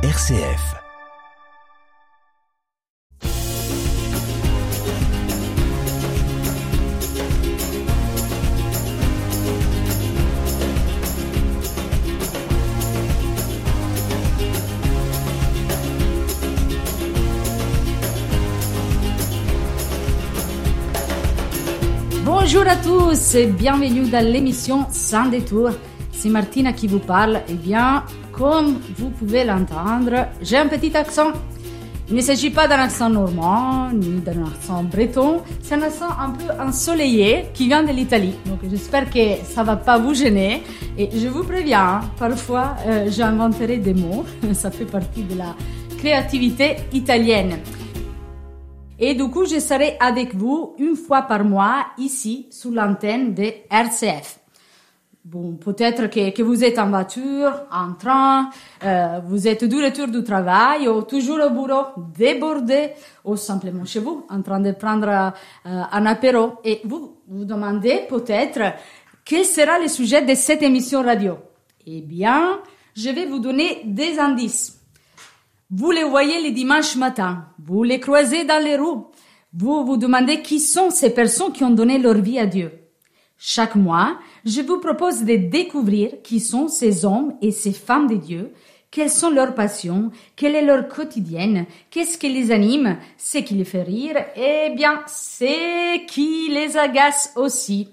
RCF. Bonjour à tous et bienvenue dans l'émission Sans détour. C'est Martina qui vous parle. Eh bien, comme vous pouvez l'entendre, j'ai un petit accent. Il ne s'agit pas d'un accent normand ni d'un accent breton, c'est un accent un peu ensoleillé qui vient de l'Italie. Donc j'espère que ça va pas vous gêner. Et je vous préviens, parfois euh, j'inventerai des mots, ça fait partie de la créativité italienne. Et du coup, je serai avec vous une fois par mois ici sous l'antenne de RCF. Bon, peut-être que, que, vous êtes en voiture, en train, euh, vous êtes du retour du travail ou toujours au bureau, débordé ou simplement chez vous, en train de prendre euh, un apéro. Et vous vous demandez peut-être quel sera le sujet de cette émission radio? Eh bien, je vais vous donner des indices. Vous les voyez les dimanches matin, vous les croisez dans les rues, vous vous demandez qui sont ces personnes qui ont donné leur vie à Dieu. Chaque mois, je vous propose de découvrir qui sont ces hommes et ces femmes de Dieu, quelles sont leurs passions, quelle est leur quotidienne, qu'est-ce qui les anime, ce qui les fait rire, et bien, ce qui les agace aussi.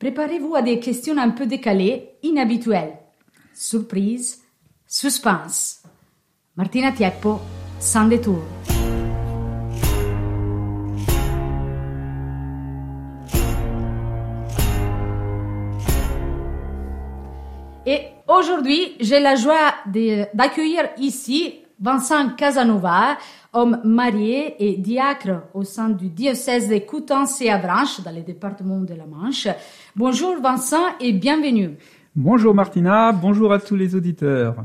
Préparez-vous à des questions un peu décalées, inhabituelles. Surprise, suspense. Martina Tieppo, Sans détour. Et aujourd'hui, j'ai la joie d'accueillir ici Vincent Casanova, homme marié et diacre au sein du diocèse de Coutances et Avranches, dans le département de la Manche. Bonjour Vincent et bienvenue. Bonjour Martina, bonjour à tous les auditeurs.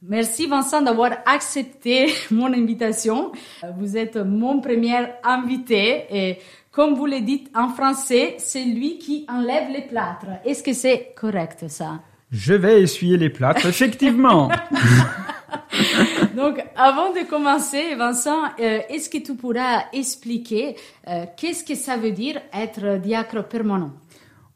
Merci Vincent d'avoir accepté mon invitation. Vous êtes mon premier invité et comme vous le dites en français, c'est lui qui enlève les plâtres. Est-ce que c'est correct ça? Je vais essuyer les plâtres, effectivement. Donc, avant de commencer, Vincent, euh, est-ce que tu pourras expliquer euh, qu'est-ce que ça veut dire être diacre permanent?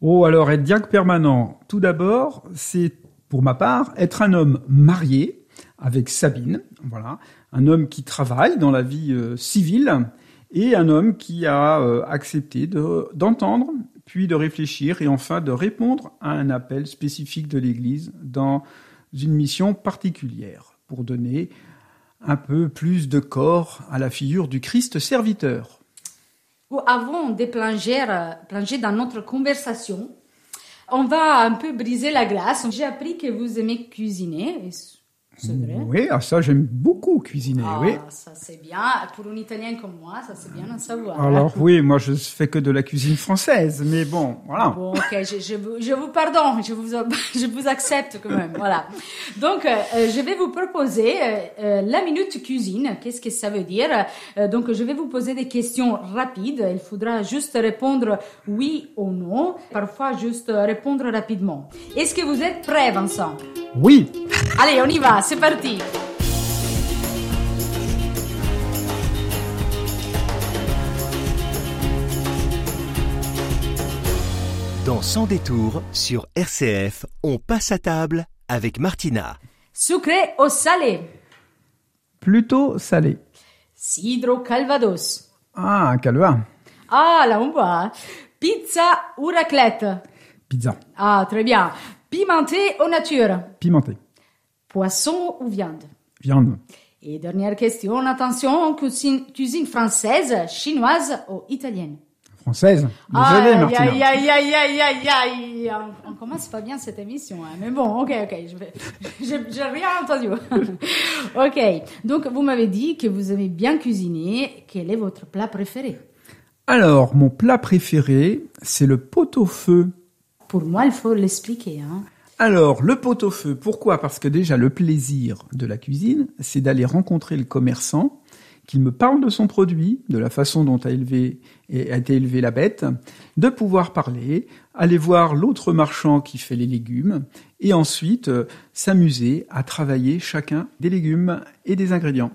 Oh, alors être diacre permanent, tout d'abord, c'est pour ma part, être un homme marié avec Sabine, voilà, un homme qui travaille dans la vie euh, civile et un homme qui a accepté d'entendre, puis de réfléchir et enfin de répondre à un appel spécifique de l'Église dans une mission particulière pour donner un peu plus de corps à la figure du Christ serviteur. Avant de plonger, plonger dans notre conversation, on va un peu briser la glace. J'ai appris que vous aimez cuisiner. C'est vrai? Oui, ah, ça j'aime beaucoup cuisiner. Ah, oui. ça c'est bien. Pour un Italien comme moi, ça c'est bien à savoir. Alors oui, moi je fais que de la cuisine française, mais bon, voilà. Bon, ok, je, je, vous, je vous pardonne, je vous, je vous accepte quand même, voilà. Donc, euh, je vais vous proposer euh, la minute cuisine. Qu'est-ce que ça veut dire? Euh, Donc, je vais vous poser des questions rapides. Il faudra juste répondre oui ou non. Parfois, juste répondre rapidement. Est-ce que vous êtes prêt, Vincent? Oui. Allez, on y va. C'est parti. Dans Sans détour sur RCF, on passe à table avec Martina. Sucré ou salé Plutôt salé. Cidre ou calvados Ah, calva. Ah, là on voit. Pizza ou raclette Pizza. Ah, très bien. Pimenté ou nature Pimenté. Poisson ou viande? Viande. Et dernière question, attention, cuisine, cuisine française, chinoise ou italienne? Française. Désolé, aïe, Martina. aïe, aïe, aïe, aïe, aïe, aïe. On, on commence pas bien cette émission, hein. mais bon, ok, ok, j'ai rien entendu. ok, donc vous m'avez dit que vous aimez bien cuisiner. Quel est votre plat préféré? Alors, mon plat préféré, c'est le pot-au-feu. Pour moi, il faut l'expliquer. Hein. Alors, le pot-au-feu, pourquoi? Parce que déjà, le plaisir de la cuisine, c'est d'aller rencontrer le commerçant qu'il me parle de son produit, de la façon dont a, élevé, a été élevée la bête, de pouvoir parler, aller voir l'autre marchand qui fait les légumes, et ensuite euh, s'amuser à travailler chacun des légumes et des ingrédients.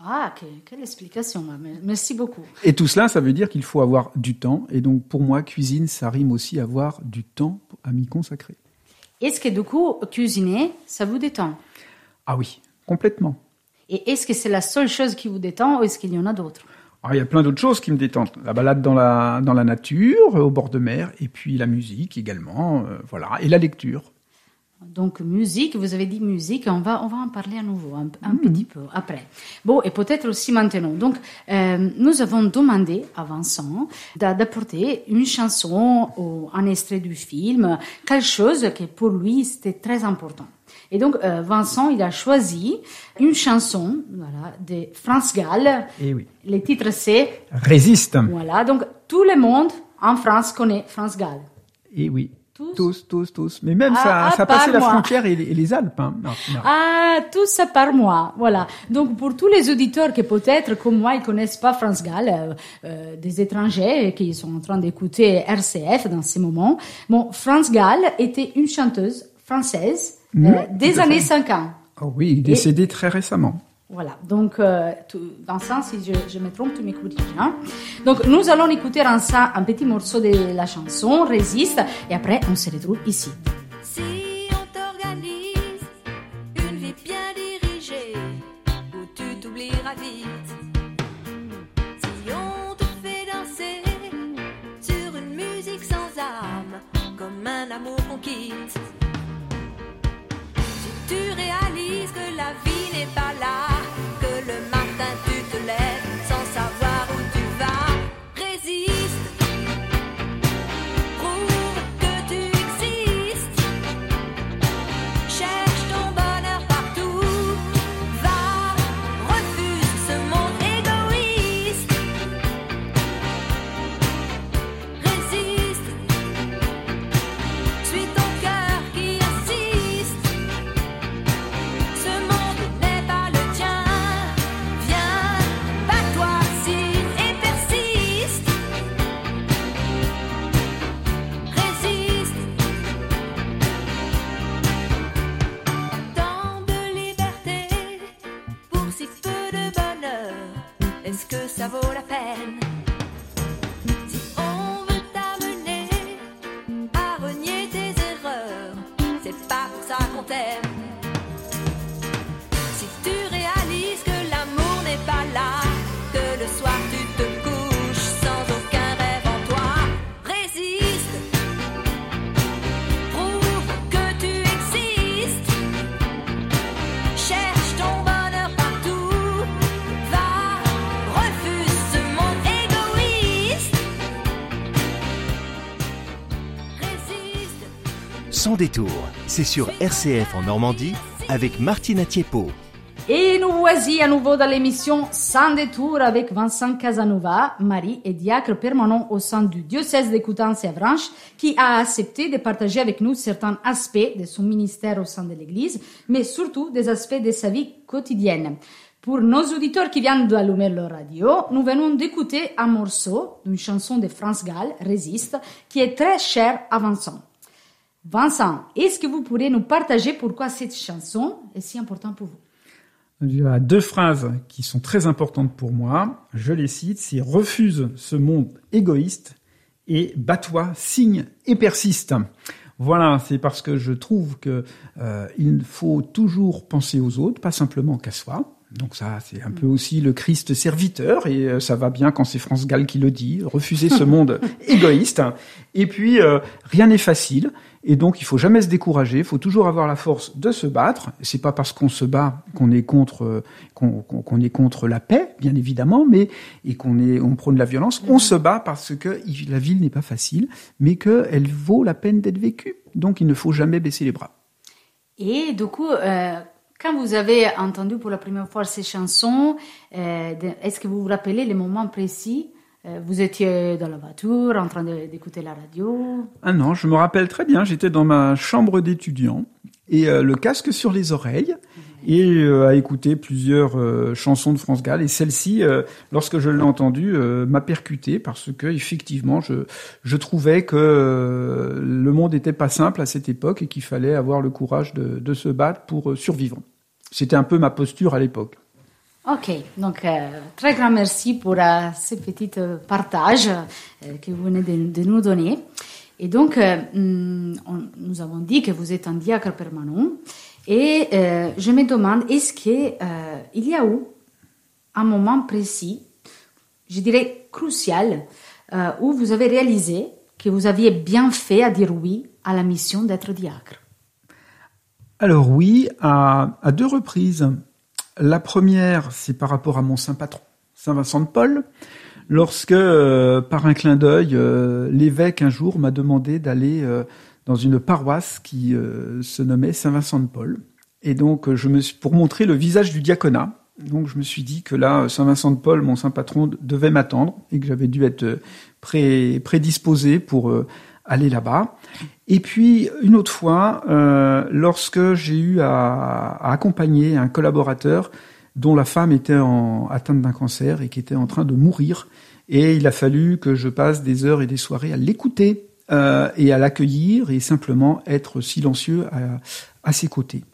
Ah, quelle explication, merci beaucoup. Et tout cela, ça veut dire qu'il faut avoir du temps, et donc pour moi, cuisine, ça rime aussi avoir du temps à m'y consacrer. Est-ce que du coup, cuisiner, ça vous détend? Ah oui, complètement. Et est-ce que c'est la seule chose qui vous détend ou est-ce qu'il y en a d'autres? Ah, il y a plein d'autres choses qui me détendent. La balade dans la, dans la nature, au bord de mer, et puis la musique également, euh, voilà, et la lecture. Donc musique, vous avez dit musique, on va, on va en parler à nouveau un, mhm. petit peu après. Bon, et peut-être aussi maintenant. Donc, euh, nous avons demandé à Vincent d'apporter une chanson ou un extrait du film, quelque chose qui pour lui c'était très important. Et donc, euh, Vincent, il a choisi une chanson voilà, de France Gall. Et eh oui. Le titre, c'est Résiste. Voilà, donc tout le monde en France connaît France Gall. Et eh oui. Tous tous, tous, Mais même ça, ah, ça passait la frontière et les, Alpes. Hein. Ah, tout ça par moi. Voilà. Donc pour tous les auditeurs qui peut-être comme moi ils connaissent pas France Gall, euh, euh, des étrangers qui sont en train d'écouter RCF dans ces moments. Bon, France Gall était une chanteuse française euh, des années 50. Oh oui, décédé très récemment. Voilà, donc euh, dans ça, si je, je, me trompe, tu corriges. Hein? Donc nous allons écouter en ça un petit morceau de la chanson, Résiste, et après on se retrouve ici. Si on t'organise une vie bien dirigée, où tu t'oublieras vite, si on te fait danser sur une musique sans âme, comme un amour qu'on quitte c'est sur RCF en Normandie avec Martina Tiepo. Et nous voici à nouveau dans l'émission Sans détour avec Vincent Casanova, mari et diacre permanent au sein du diocèse de Coutances et Avranches, qui a accepté de partager avec nous certains aspects de son ministère au sein de l'Église, mais surtout des aspects de sa vie quotidienne. Pour nos auditeurs qui viennent d'allumer leur radio, nous venons d'écouter un morceau d'une chanson de France Gall, Résiste, qui est très cher à Vincent. Vincent, est-ce que vous pourrez nous partager pourquoi cette chanson est si importante pour vous? Il y a deux phrases qui sont très importantes pour moi. Je les cite. C'est refuse ce monde égoïste et bats-toi, signe et persiste. Voilà, c'est parce que je trouve que euh, faut toujours penser aux autres, pas simplement qu'à soi. Donc ça, c'est un peu aussi le Christ serviteur, et euh, ça va bien quand c'est France Gall qui le dit, refuser ce monde égoïste. Et puis, euh, rien n'est facile, et donc il faut jamais se décourager, il faut toujours avoir la force de se battre. C'est pas parce qu'on se bat qu'on est contre euh, qu'on est contre la paix, bien évidemment, mais et qu'on est on prône la violence. On se bat parce que la ville n'est pas facile, mais qu'elle vaut la peine d'être vécue. Donc il ne faut jamais baisser les bras. Et du coup, quand vous avez entendu pour la première fois ces chansons, euh, est-ce que vous vous rappelez les moments précis euh, Vous étiez dans la voiture, en train d'écouter la radio? Ah non, je me rappelle très bien. J'étais dans ma chambre d'étudiant et euh, le casque sur les oreilles. Et euh, à écouter plusieurs euh, chansons de France Gall. Et celle-ci, euh, lorsque je l'ai entendue, euh, m'a percuté parce que effectivement, je, je trouvais que euh, le monde n'était pas simple à cette époque et qu'il fallait avoir le courage de, de se battre pour euh, survivre. C'était un peu ma posture à l'époque. Ok, donc euh, très grand merci pour euh, ce petit euh, partage euh, que vous venez de, de nous donner. Et donc, euh, hum, on- nous avons dit que vous êtes un diacre permanent. Et euh, je me demande, est-ce qu'il y a eu un moment précis, je dirais crucial, euh, où vous avez réalisé que vous aviez bien fait à dire oui à la mission d'être diacre? Alors oui, à, deux reprises. La première, c'est par rapport à mon saint patron, Saint Vincent de Paul, lorsque, euh, par un clin d'œil, euh, l'évêque un jour m'a demandé d'aller euh, dans une paroisse qui euh, se nommait Saint Vincent de Paul. Et donc, euh, je me suis, pour montrer le visage du diaconat, donc je me suis dit que là, Saint Vincent de Paul, mon saint patron, devait m'attendre et que j'avais dû être euh, pré, prédisposé pour euh, aller là-bas. Et puis une autre fois, euh, lorsque j'ai eu à, à accompagner un collaborateur dont la femme était en, atteinte d'un cancer et qui était en train de mourir, et il a fallu que je passe des heures et des soirées à l'écouter euh, et à l'accueillir et simplement être silencieux à, ses côtés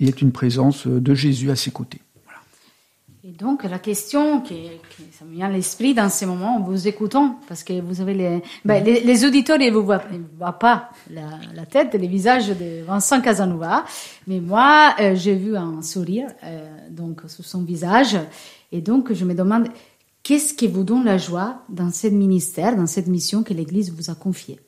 et être une présence de Jésus à ses côtés. Et donc, la question qui, me vient à l'esprit dans ce moment, en vous écoutant, parce que vous avez les, ben, les, les auditeurs, ils ne vous voient, pas la, la tête, le visage de Vincent Casanova, mais moi, euh, j'ai vu un sourire, euh, donc, sur son visage, et donc, je me demande, qu'est-ce qui vous donne la joie dans ce ministère, dans cette mission que l'Église vous a confiée?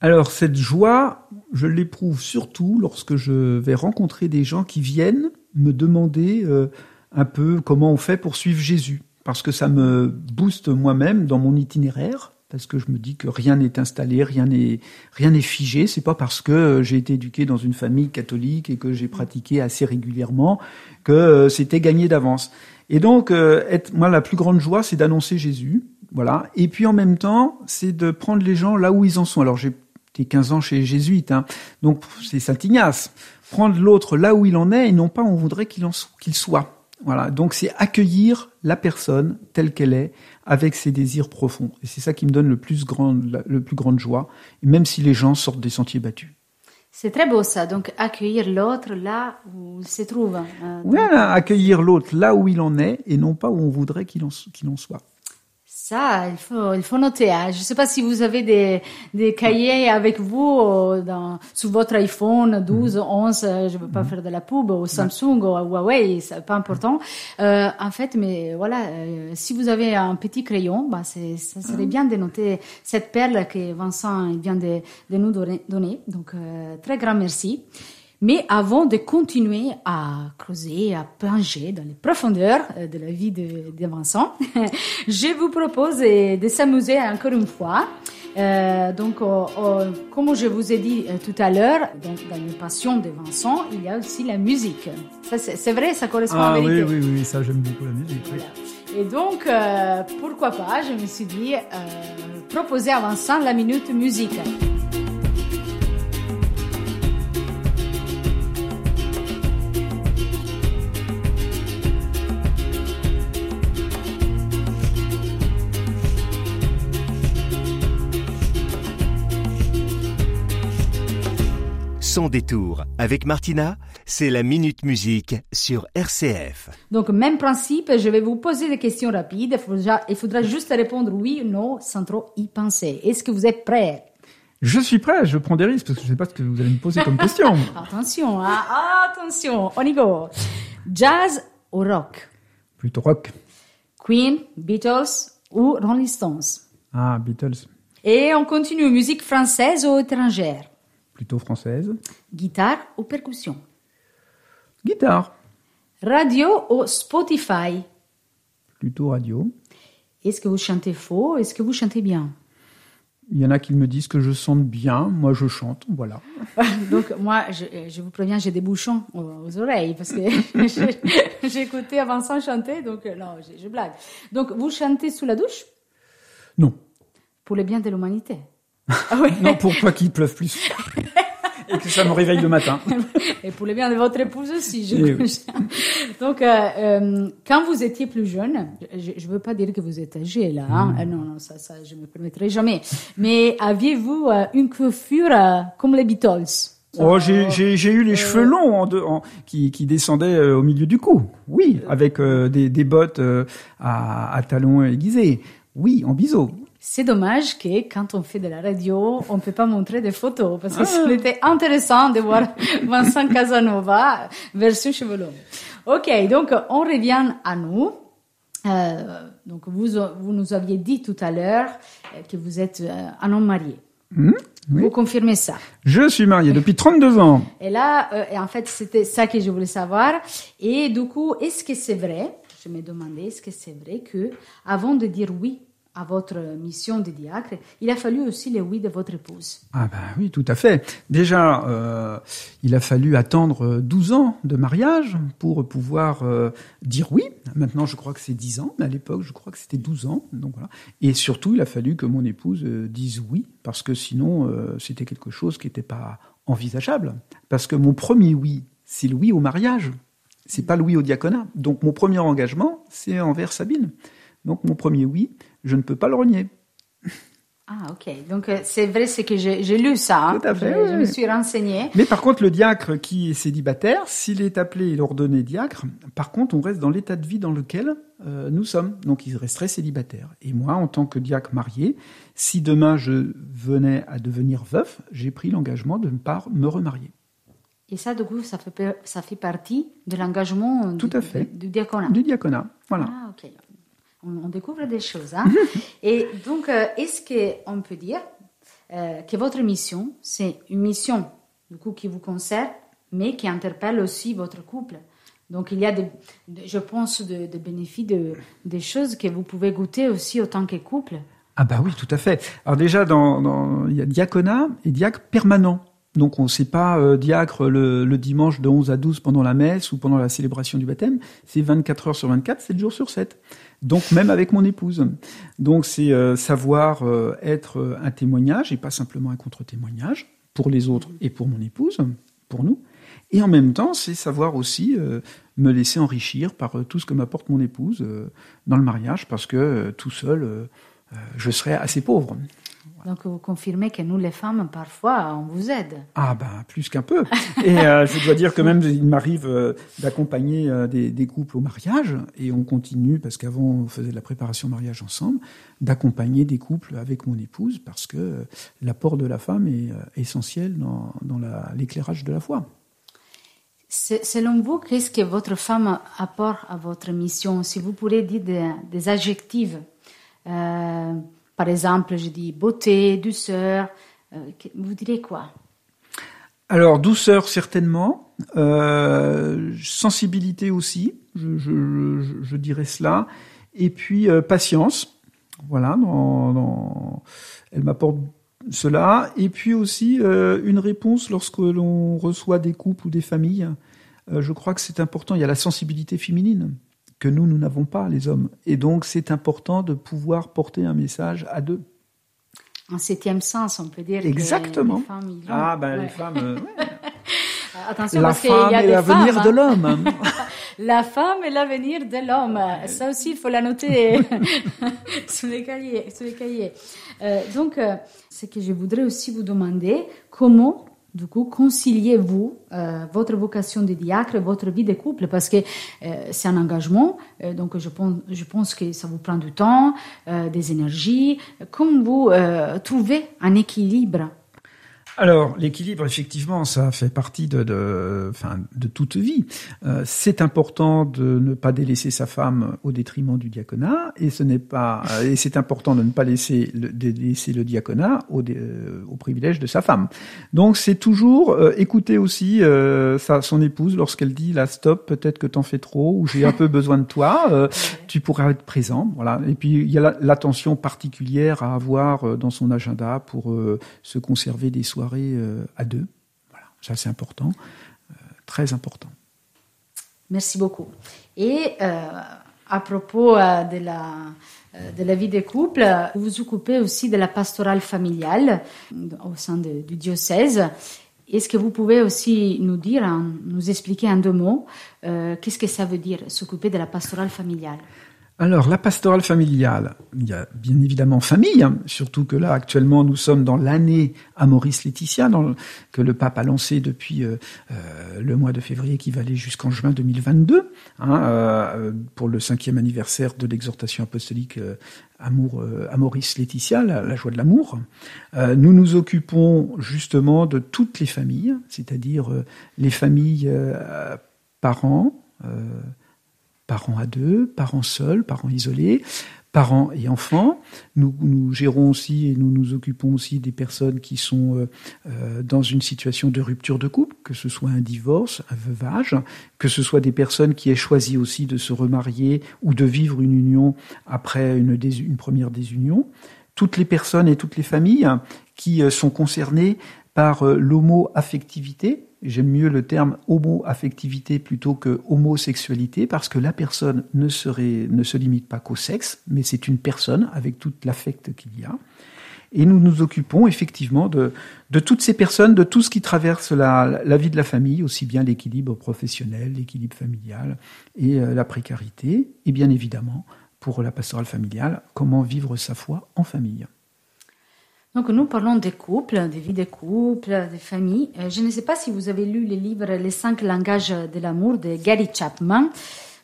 Alors cette joie, je l'éprouve surtout lorsque je vais rencontrer des gens qui viennent me demander euh, un peu comment on fait pour suivre Jésus, parce que ça me booste moi-même dans mon itinéraire, parce que je me dis que rien n'est installé, rien n'est rien n'est figé. C'est pas parce que euh, j'ai été éduqué dans une famille catholique et que j'ai pratiqué assez régulièrement que euh, c'était gagné d'avance. Et donc, euh, être, moi, la plus grande joie, c'est d'annoncer Jésus, voilà. Et puis en même temps, c'est de prendre les gens là où ils en sont. Alors j'ai été 15 ans chez les jésuites, hein, donc c'est Saint Ignace. Prendre l'autre là où il en est et non pas où on voudrait qu'il en qu'il soit. Voilà. Donc c'est accueillir la personne telle qu'elle est, avec ses désirs profonds. Et c'est ça qui me donne le plus grand, le plus grande joie, et même si les gens sortent des sentiers battus. C'est très beau ça, donc accueillir l'autre là où il se trouve. euh, Voilà, accueillir l'autre là où il en est et non pas où on voudrait qu'il en, qu'il en soit. Ça, il faut, il faut noter. hein. Je ne sais pas si vous avez des, des cahiers avec vous euh, dans, sur votre iPhone 12, 11, euh, je ne veux pas faire de la pub, au Samsung, au Huawei, c'est pas important. Euh, en fait, mais voilà, euh, si vous avez un petit crayon, bah, c'est, ça serait bien de noter cette perle que Vincent vient de, de nous donner. donner. Donc, euh, très grand merci. Mais avant de continuer à creuser, à plonger dans les profondeurs euh, de la vie de, de Vincent, je vous propose de, de s'amuser encore une fois. Euh, donc, oh, oh, comme je vous ai dit euh, tout à l'heure, dans, dans les passions de Vincent, il y a aussi la musique. Ça, c'est, vrai, ça correspond à la vérité. Ah oui, oui, ça j'aime beaucoup la musique. oui. Et donc, euh, pourquoi pas, je me suis dit, euh, proposer à Vincent la minute musique. Sans détour, avec Martina, c'est la Minute Musique sur RCF. Donc, même principe, je vais vous poser des questions rapides. Il faudra, il faudra juste répondre oui ou non sans trop y penser. Est-ce que vous êtes prêts? Je suis prêt, je prends des risques parce que je sais pas ce que vous allez me poser comme question. Attention, hein, attention, on y go. Jazz ou rock? Plutôt rock. Queen, Beatles ou Rolling Stones? Ah, Beatles. Et on continue, musique française ou étrangère? Plutôt française. Guitare ou percussion? Guitare. Radio ou Spotify? Plutôt radio. Est-ce que vous chantez faux? Est-ce que vous chantez bien? Il y en a qui me disent que je chante bien. Moi, je chante. Voilà. Donc, moi, je, je vous préviens, j'ai des bouchons aux, oreilles parce que j'ai- écouté Vincent chanter, donc euh, non, je, je blague. Donc, vous chantez sous la douche? Non. pour le bien de l'humanité? Ah. Non, pour pas qu'il pleuve plus. Et que ça me réveille le matin. Et pour le bien de votre épouse aussi, je oui. Donc, euh, euh, quand vous étiez plus jeune, je ne veux pas dire que vous êtes âgé là, hein. Euh, non, non, ça, ça, je me permettrai jamais. Mais aviez-vous une coiffure comme les Beatles? Oh, j'ai, j'ai, j'ai eu les cheveux longs en de- en- qui, qui descendaient au milieu du cou. Oui, avec euh, des, des bottes à, à talons aiguisés. Oui, en biseau. C'est dommage que quand on fait de la radio, on peut pas montrer des photos parce que c'était intéressant de voir Vincent Casanova version cheveux longs. Ok, donc on revient à nous. Euh, donc vous, vous nous aviez dit tout à l'heure euh, que vous êtes euh, un homme marié. oui. Vous confirmez ça. Je suis marié depuis 32 ans. Et là, euh, en fait, c'était ça que je voulais savoir. Et du coup, est-ce que c'est vrai Je me demandais, est-ce que c'est vrai que avant de dire oui à votre mission de diacre, il a fallu aussi le oui de votre épouse Ah ben oui, tout à fait. Déjà, euh, il a fallu attendre euh, 12 ans de mariage pour pouvoir euh, dire oui. Maintenant, je crois que c'est 10 ans, mais à l'époque, je crois que c'était 12 ans. Donc voilà. Et surtout, il a fallu que mon épouse euh, dise oui, parce que sinon, c'était quelque chose qui n'était pas envisageable. Parce que mon premier oui, c'est le oui au mariage. C'est pas le oui au diaconat. Donc mon premier engagement, c'est envers Sabine. Donc mon premier oui, je ne peux pas le renier. Ah, ok. Donc, euh, c'est vrai, c'est que j'ai lu ça. hein. Tout à fait, Je, me suis renseignée. Mais par contre, le diacre qui est célibataire, s'il est appelé et ordonné diacre, par contre, on reste dans l'état de vie dans lequel euh, nous sommes. Donc, il resterait célibataire. Et moi, en tant que diacre marié, si demain je venais à devenir veuf, j'ai pris l'engagement de ne pas me remarier. Et ça, du coup, ça fait, ça fait partie de l'engagement Tout du, à fait. du, du diaconat. Du diaconat. Voilà. Ah, ok. On, on découvre des choses. Hein? Et donc, euh, est-ce qu'on peut dire euh, que votre mission, c'est une mission, du coup, qui vous concerne, mais qui interpelle aussi votre couple? Donc il y a, des, de- je pense, de, de bénéfices, de, des choses que vous pouvez goûter aussi autant que couple. Ah bah oui, tout à fait. Alors déjà, dans, dans- il y a diaconat et diacre permanent. Donc on ne sait pas euh, diacre le, dimanche de 11 à 12 pendant la messe ou pendant la célébration du baptême. C'est 24 heures sur 24, 7 jours sur 7. Donc même avec mon épouse. Donc c'est euh, savoir euh, être un témoignage et pas simplement un contre-témoignage pour les autres et pour mon épouse, pour nous. Et en même temps, c'est savoir aussi me laisser enrichir par tout ce que m'apporte mon épouse dans le mariage, parce que tout seul, je serais assez pauvre. Donc vous confirmez que nous, les femmes, parfois, on vous aide. Ah ben plus qu'un peu. Et euh, je dois dire que même il m'arrive euh, d'accompagner euh, des, des couples au mariage, et on continue, parce qu'avant on faisait de la préparation au mariage ensemble, d'accompagner des couples avec mon épouse, parce que l'apport de la femme est essentiel dans, dans la- l'éclairage de la foi. Se- Selon vous, qu'est-ce que votre femme apporte à votre mission? Si vous pourrez dire des, des adjectifs, par exemple, je dis beauté, douceur, euh, vous direz quoi? Alors, douceur, certainement. Euh, sensibilité aussi, je, dirais cela. Et puis, euh, patience. Voilà, elle m'apporte cela. Et puis aussi, une réponse lorsque l'on reçoit des couples ou des familles. Je crois que c'est important. Il y a la sensibilité féminine que nous, nous n'avons pas, les hommes. Et donc, c'est important de pouvoir porter un message à deux. En septième sens, on peut dire Exactement. que les femmes, ils. Ah, ben, Ouais. les femmes... euh, ouais. Attention, La parce qu'il y a l'avenir de l'homme. La femme est l'avenir de l'homme. Ça aussi, il faut la noter sur les cahiers. Sur les cahiers. Euh, donc, euh, ce que je voudrais aussi vous demander, comment, du coup, conciliez-vous euh, votre vocation de diacre votre vie de couple Parce que euh, c'est un engagement, euh, donc je pense, je pense que ça vous prend du temps, des énergies. Comment vous trouvez un équilibre Alors, l'équilibre, effectivement, ça fait partie de, de, enfin, de toute vie. Euh, c'est important de ne pas délaisser sa femme au détriment du diaconat, et ce n'est pas, euh, et c'est important de ne pas laisser le, délaisser le diaconat au, dé- euh, au privilège de sa femme. Donc, c'est toujours euh, écouter aussi euh, sa, son épouse lorsqu'elle dit là, stop, peut-être que t'en fais trop, ou j'ai un peu besoin de toi. euh, tu pourras être présent, voilà. Et puis il y a la- l'attention particulière à avoir dans son agenda pour euh, se conserver des soirées euh, à deux. Voilà, ça c'est important, euh, très important. Merci beaucoup. Et euh, à propos de, la, de la vie des couples, vous vous occupez aussi de la pastorale familiale au sein du diocèse. Est-ce que vous pouvez aussi nous dire, en- nous expliquer en deux mots, qu'est-ce que ça veut dire s'occuper de la pastorale familiale? Alors, la pastorale familiale, il y a bien évidemment famille, hein, surtout que là, actuellement, nous sommes dans l'année Amoris Laetitia, dans le- que le pape a lancé depuis euh, euh, le mois de février, qui va aller jusqu'en juin 2022, hein, euh, pour le cinquième anniversaire de l'exhortation apostolique Amour, Amoris Laetitia, la, la joie de l'amour. Nous nous occupons justement de toutes les familles, c'est-à-dire les familles parents, parents à deux, parents seuls, parents isolés, parents et enfants. Nous, nous gérons aussi et nous nous occupons aussi des personnes qui sont euh, euh, dans une situation de rupture de couple, que ce soit un divorce, un veuvage, que ce soit des personnes qui aient choisi aussi de se remarier ou de vivre une union après une, première désunion. Toutes les personnes et toutes les familles qui euh, sont concernées par euh, l'homo-affectivité. J'aime mieux le terme homo-affectivité plutôt que homosexualité parce que la personne ne, se limite pas qu'au sexe, mais c'est une personne avec tout l'affect qu'il y a. Et nous nous occupons effectivement de, toutes ces personnes, de tout ce qui traverse la, la vie de la famille, aussi bien l'équilibre professionnel, l'équilibre familial et euh, la précarité, et bien évidemment, pour la pastorale familiale, comment vivre sa foi en famille. Donc nous parlons des couples, des vies des couples, des familles. Euh, je ne sais pas si vous avez lu le livre Les cinq langages de l'amour de Gary Chapman.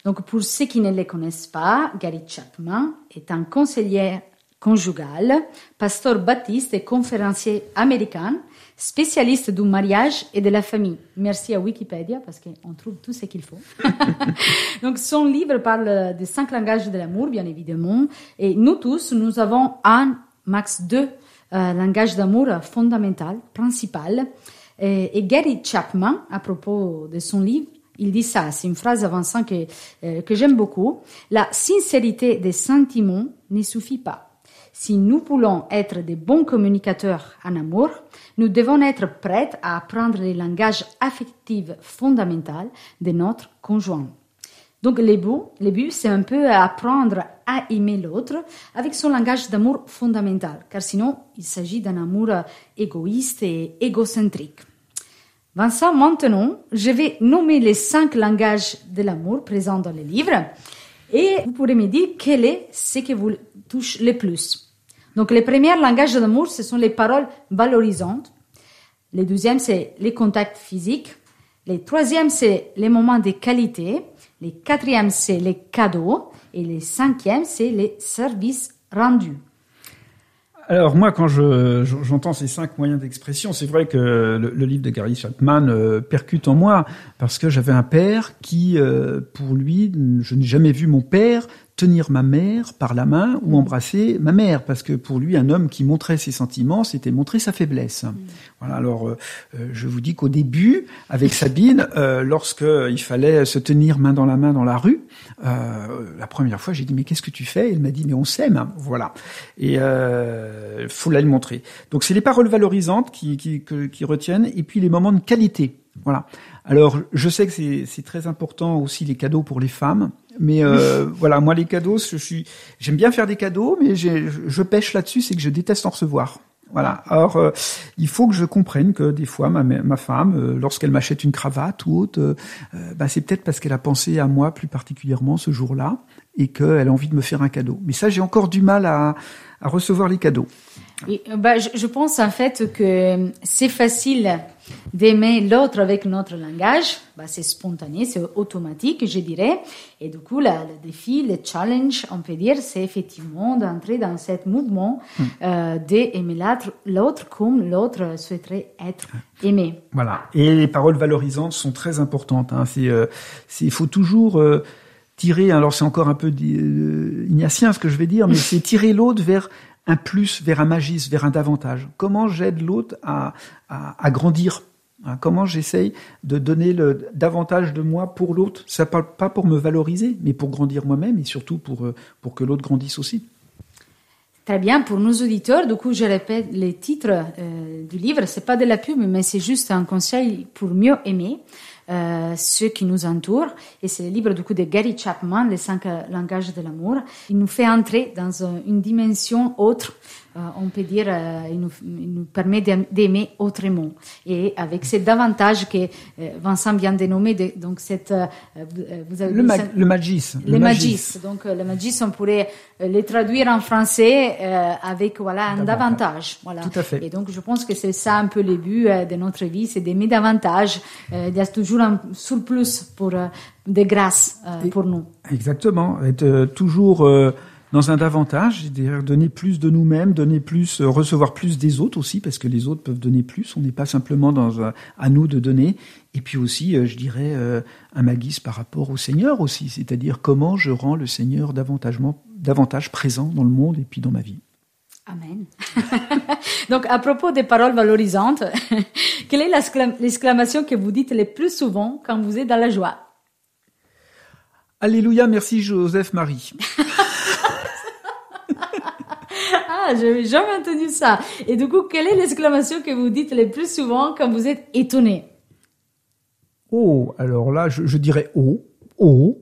Donc pour ceux qui ne les connaissent pas, Gary Chapman est un conseiller conjugal, pasteur baptiste et conférencier américain, spécialiste du mariage et de la famille. Merci à Wikipédia parce qu'on trouve tout ce qu'il faut. Donc son livre parle des cinq langages de l'amour, bien évidemment. Et nous tous, nous avons un, max deux euh, langages d'amour fondamental, principal. Et, Gary Chapman, à propos de son livre, il dit ça, c'est une phrase avançante que, euh, que j'aime beaucoup. La sincérité des sentiments ne suffit pas. Si nous voulons être de bons communicateurs en amour, nous devons être prêts à apprendre les langages affectifs fondamentaux de notre conjoint. Donc le but, le but c'est un peu apprendre à aimer l'autre avec son langage d'amour fondamental, car sinon il s'agit d'un amour égoïste et égocentrique. Vincent, maintenant, je vais nommer les cinq langages de l'amour présents dans le livre et vous pourrez me dire quel est ce qui vous touche le plus. Donc, les premiers langages d'amour, ce sont les paroles valorisantes. Le deuxième, c'est les contacts physiques. Le troisième, c'est les moments de qualité. Le quatrième, c'est les cadeaux. Et le cinquième, c'est les services rendus. Alors moi, quand je, je- j'entends ces cinq moyens d'expression, c'est vrai que le, le livre de Gary Chapman euh, percute en moi parce que j'avais un père qui, euh, pour lui, je n'ai jamais vu mon père tenir ma mère par la main ou embrasser ma mère parce que pour lui, un homme qui montrait ses sentiments, c'était montrer sa faiblesse. Voilà. Alors, euh, euh, je vous dis qu'au début, avec Sabine, euh, lorsque il fallait se tenir main dans la main dans la rue, euh, la première fois, j'ai dit mais qu'est-ce que tu fais? Elle m'a dit mais on s'aime, voilà. Et euh, faut la le montrer. Donc c'est les paroles valorisantes qui, qui, que- qui retiennent, et puis les moments de qualité. Voilà. Alors je sais que c'est très important aussi les cadeaux pour les femmes, mais euh, voilà moi les cadeaux, je suis j'aime bien faire des cadeaux, mais je, pêche là-dessus, c'est que je déteste en recevoir. Voilà. Alors, euh, il faut que je comprenne que des fois, ma, ma femme, euh, lorsqu'elle m'achète une cravate ou autre, euh, bah, c'est peut-être parce qu'elle a pensé à moi plus particulièrement ce jour-là et qu'elle a envie de me faire un cadeau. Mais ça, j'ai encore du mal à, à recevoir les cadeaux. Oui, euh, bah, je, je pense en fait que c'est facile d'aimer l'autre avec notre langage. Bah, c'est spontané, c'est automatique, je dirais. Et du coup, la- le défi, le challenge, on peut dire, c'est effectivement d'entrer dans ce mouvement euh, d'aimer l'autre, comme l'autre souhaiterait être aimé. Voilà. Et les paroles valorisantes sont très importantes. Hein. C'est, euh, il faut toujours euh, tirer. Alors c'est encore un peu euh, ignatien ce que je vais dire, mais c'est tirer l'autre vers un plus, vers un magis, vers un davantage. Comment j'aide l'autre à, à, grandir hein, Comment j'essaye de donner le davantage de moi pour l'autre? Ça parle pas pour me valoriser, mais pour grandir moi-même et surtout pour euh, pour que l'autre grandisse aussi. Très bien, pour nos auditeurs, du coup, je répète les titres euh, du livre. C'est pas de la pub, mais c'est juste un conseil pour mieux aimer. Euh, ceux qui nous entourent. Et c'est le livre du coup de Gary Chapman, Les cinq langages de l'amour. Il nous fait entrer dans une dimension autre. Euh, on peut dire, euh, il, nous, il nous permet d'aim- d'aimer autrement. Et avec cet avantage que euh, Vincent vient de nommer, de- donc cette, euh, vous- avez Le, ça- le magis. le magis. Donc, les magis, on pourrait les traduire en français euh, avec voilà un Davantage. davantage. Voilà. Tout à fait. Et donc, je pense que c'est ça un peu le but de notre vie, c'est d'aimer davantage. Euh, il y a toujours un surplus pour euh, de grâce euh, pour nous. Exactement. Être euh, toujours euh, dans un davantage, c'est-à-dire donner plus de nous-mêmes, donner plus, euh, recevoir plus des autres aussi, parce que les autres peuvent donner plus. On n'est pas simplement dans un- à nous de donner. Et puis aussi, euh, je dirais, euh, un magis par rapport au Seigneur aussi, c'est-à-dire comment je rends le Seigneur davantage, davantage présent dans le monde et puis dans ma vie. Amen. donc, à propos des paroles valorisantes, quelle est l'exclam- l'exclamation que vous dites le plus souvent quand vous êtes dans la joie? Alléluia, merci Joseph Marie. Ah, j'avais jamais entendu ça. Et du coup, quelle est l'exclamation que vous dites le plus souvent quand vous êtes étonné? Oh, alors là, je, je dirais oh, oh,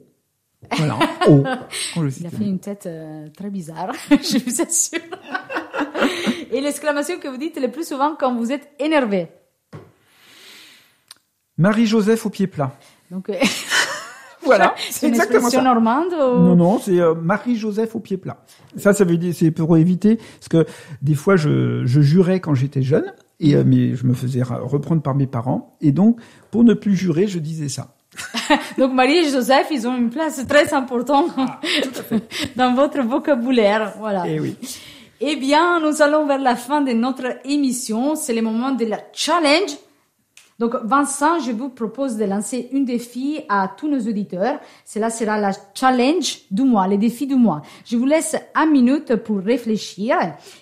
voilà, oh. Je Il a fait une tête euh, très bizarre, je vous assure. Et l'exclamation que vous dites le plus souvent quand vous êtes énervé? Marie-Joseph au pied plat. Donc, euh, Voilà, c'est une expression normande ou... Non, non, c'est euh, Marie-Joseph au pied plat. Ça, ça veut dire, c'est pour éviter, parce que des fois, je, je jurais quand j'étais jeune, et euh, mais je me faisais reprendre par mes parents, et donc, pour ne plus jurer, je disais ça. Donc Marie et Joseph, ils ont une place très importante dans votre vocabulaire. Voilà. Eh oui. Eh bien, nous allons vers la fin de notre émission. C'est le moment de la challenge. Donc, Vincent, je vous propose de lancer un défi à tous nos auditeurs. Cela sera la challenge du mois, le défi du mois. Je vous laisse une minute pour réfléchir.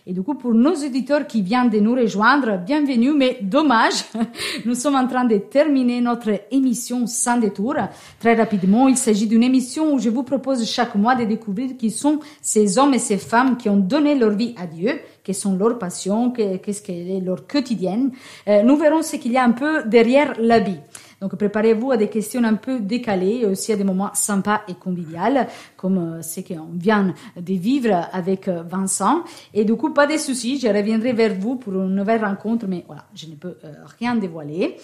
Et du coup, pour nos auditeurs qui viennent de nous rejoindre, bienvenue, mais dommage. Nous sommes en train de terminer notre émission sans détour. Très rapidement, il s'agit d'une émission où je vous propose chaque mois de découvrir qui sont ces hommes et ces femmes qui ont donné leur vie à Dieu, quelles sont leurs passions, que- qu'est-ce qu'elle est leur quotidienne. Euh, nous verrons ce qu'il y a un peu derrière l'habit. Donc préparez-vous à des questions un peu décalées et aussi à des moments sympas et conviviaux, comme euh, ce qu'on vient de vivre avec euh, Vincent. Et du coup, pas de soucis, je reviendrai vers vous pour une nouvelle rencontre, mais voilà, je ne peux rien dévoiler.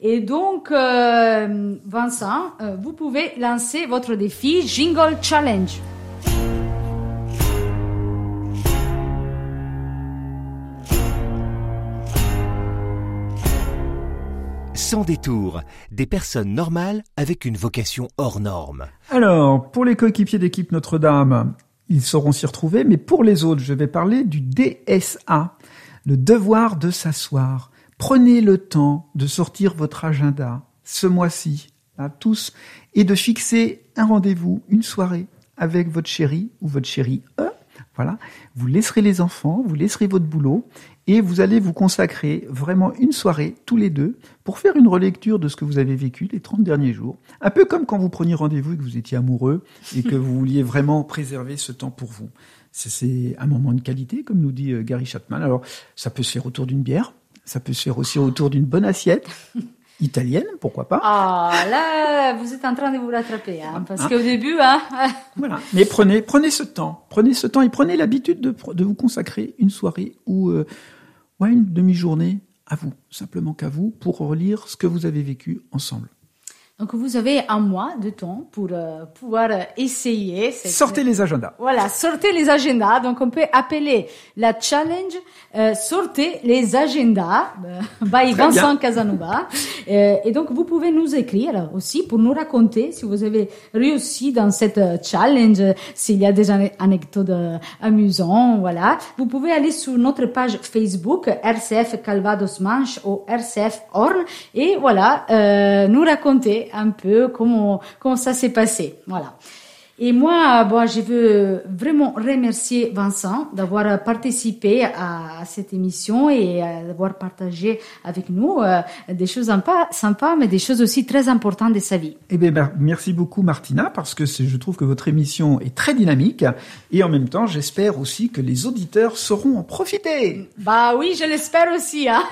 Et donc, Vincent, vous pouvez lancer votre défi Jingle Challenge. Sans détour, des personnes normales avec une vocation hors norme. Alors, pour les coéquipiers d'équipe Notre-Dame, ils sauront s'y retrouver, mais pour les autres, je vais parler du DSA, le devoir de s'asseoir. Prenez le temps de sortir votre agenda ce mois-ci, à tous, et de fixer un rendez-vous, une soirée avec votre chéri ou votre chérie. E. Voilà. Vous laisserez les enfants, vous laisserez votre boulot, et vous allez vous consacrer vraiment une soirée tous les deux pour faire une relecture de ce que vous avez vécu les 30 derniers jours. Un peu comme quand vous preniez rendez-vous et que vous étiez amoureux et que vous vouliez vraiment préserver ce temps pour vous. C'est- un moment de qualité, comme nous dit euh, Gary Chapman. Alors, ça peut se faire autour d'une bière, ça peut se faire aussi autour d'une bonne assiette italienne, pourquoi pas. Ah, là, vous êtes en train de vous rattraper, hein, parce qu'au début, hein, Voilà. Mais prenez, prenez ce temps, prenez ce temps et prenez l'habitude de, de vous consacrer une soirée ou euh, ouais, une demi-journée à vous, simplement qu'à vous, pour relire ce que vous avez vécu ensemble. Donc vous avez un mois de temps pour euh, pouvoir essayer. cette- Sortez les agendas. Voilà, sortez les agendas. Donc, on peut appeler la challenge euh, sortez les agendas by Très Vincent bien. Casanova. Euh, et donc, vous pouvez nous écrire aussi pour nous raconter si vous avez réussi dans cette challenge, s'il y a des ane- anecdotes euh, amusantes. Voilà, vous pouvez aller sur notre page Facebook RCF Calvados Manche ou RCF Orne et voilà, euh, nous raconter un peu comment comment ça s'est passé. Voilà. Et moi, bon, je veux vraiment remercier Vincent d'avoir participé à cette émission et euh, d'avoir partagé avec nous euh, des choses sympas, sympas, mais des choses aussi très importantes de sa vie. Eh bien, ben, merci beaucoup Martina, parce que je trouve que votre émission est très dynamique et en même temps, j'espère aussi que les auditeurs sauront en profiter. Bah oui, je l'espère aussi. Hein.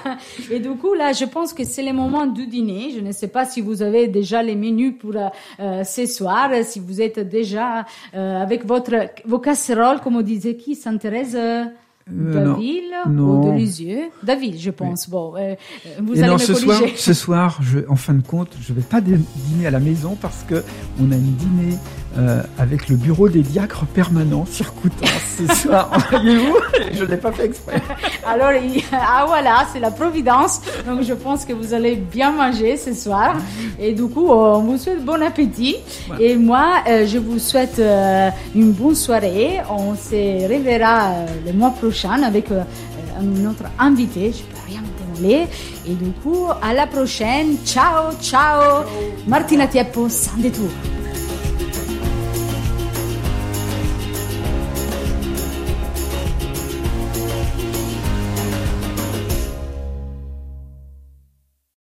Et du coup, là, je pense que c'est le moment du dîner. Je ne sais pas si vous avez déjà les menus pour euh, ce soir, si vous êtes déjà euh, avec votre vos casseroles, comme disait qui, Sainte-Thérèse euh. Daville Non. ou de Lisieux? Daville, je pense. Bon, euh, euh, vous et allez non, me ce soir, ce soir, je, en fin de compte, je vais pas dî- dîner à la maison parce que on a une dîner euh, avec le bureau des diacres permanents sur Coutances ce soir. Voyez-vous, je l'ai pas fait exprès. Alors, ah voilà, c'est la providence. Donc, je pense que vous allez bien manger ce soir. Et du coup, on vous souhaite bon appétit. Et moi, euh, je vous souhaite euh, une bonne soirée. On se reverra euh, le mois prochain avec euh, un autre invité. Je peux rien dévoiler. Et du coup, à la prochaine. Ciao, ciao. Martina Tieppo, sans détour.